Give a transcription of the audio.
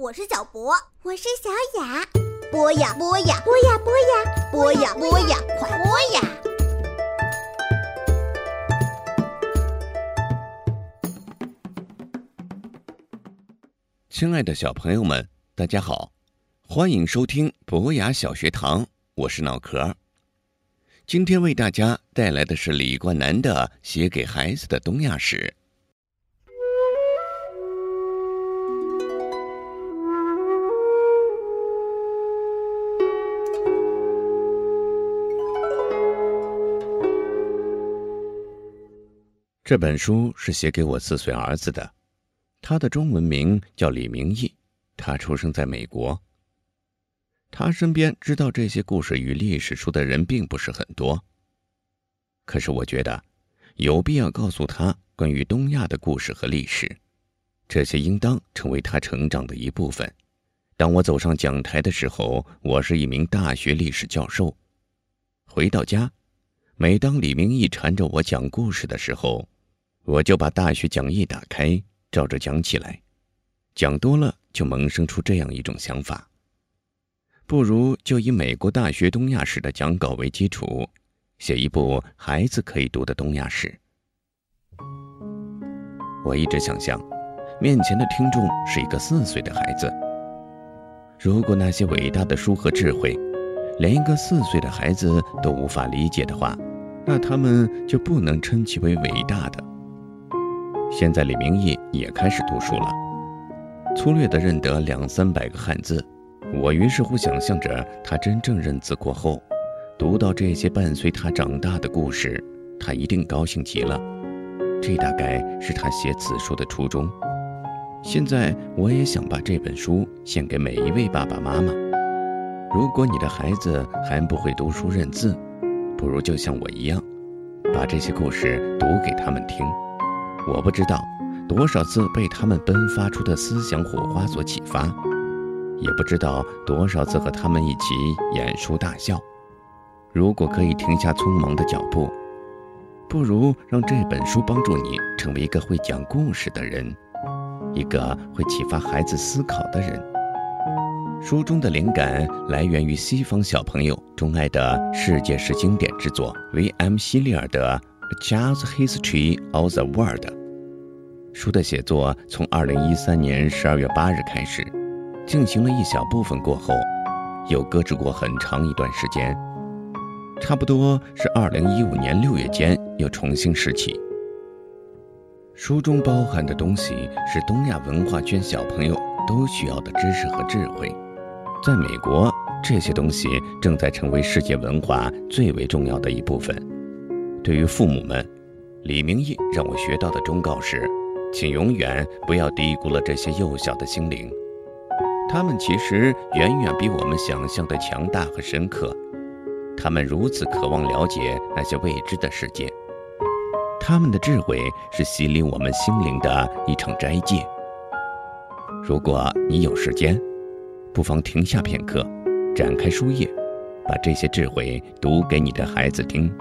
我是小博，我是小雅。播呀播呀播呀播呀播呀播呀，快播呀！亲爱的小朋友们，大家好，欢迎收听博雅小学堂，我是脑壳。今天为大家带来的是李冠南的《写给孩子的东亚史》。这本书是写给我四岁儿子的，他的中文名叫李明义，他出生在美国。他身边知道这些故事与历史书的人并不是很多，可是我觉得有必要告诉他关于东亚的故事和历史，这些应当成为他成长的一部分。当我走上讲台的时候，我是一名大学历史教授。回到家，每当李明义缠着我讲故事的时候，我就把大学讲义打开，照着讲起来。讲多了，就萌生出这样一种想法：不如就以美国大学东亚史的讲稿为基础，写一部孩子可以读的东亚史。我一直想象，面前的听众是一个四岁的孩子。如果那些伟大的书和智慧，连一个四岁的孩子都无法理解的话，那他们就不能称其为伟大的。现在李明义也开始读书了，粗略地认得两三百个汉字。我于是乎想象着他真正认字过后，读到这些伴随他长大的故事，他一定高兴极了。这大概是他写此书的初衷。现在我也想把这本书献给每一位爸爸妈妈。如果你的孩子还不会读书认字，不如就像我一样，把这些故事读给他们听。我不知道多少次被他们迸发出的思想火花所启发，也不知道多少次和他们一起演书大笑。如果可以停下匆忙的脚步，不如让这本书帮助你成为一个会讲故事的人，一个会启发孩子思考的人。书中的灵感来源于西方小朋友钟爱的世界式经典之作 V.M. 希利尔的《Just History of the World》。书的写作从二零一三年十二月八日开始，进行了一小部分过后，又搁置过很长一段时间，差不多是二零一五年六月间又重新拾起。书中包含的东西是东亚文化圈小朋友都需要的知识和智慧，在美国，这些东西正在成为世界文化最为重要的一部分。对于父母们，李明义让我学到的忠告是。请永远不要低估了这些幼小的心灵，他们其实远远比我们想象的强大和深刻。他们如此渴望了解那些未知的世界，他们的智慧是洗礼我们心灵的一场斋戒。如果你有时间，不妨停下片刻，展开书页，把这些智慧读给你的孩子听。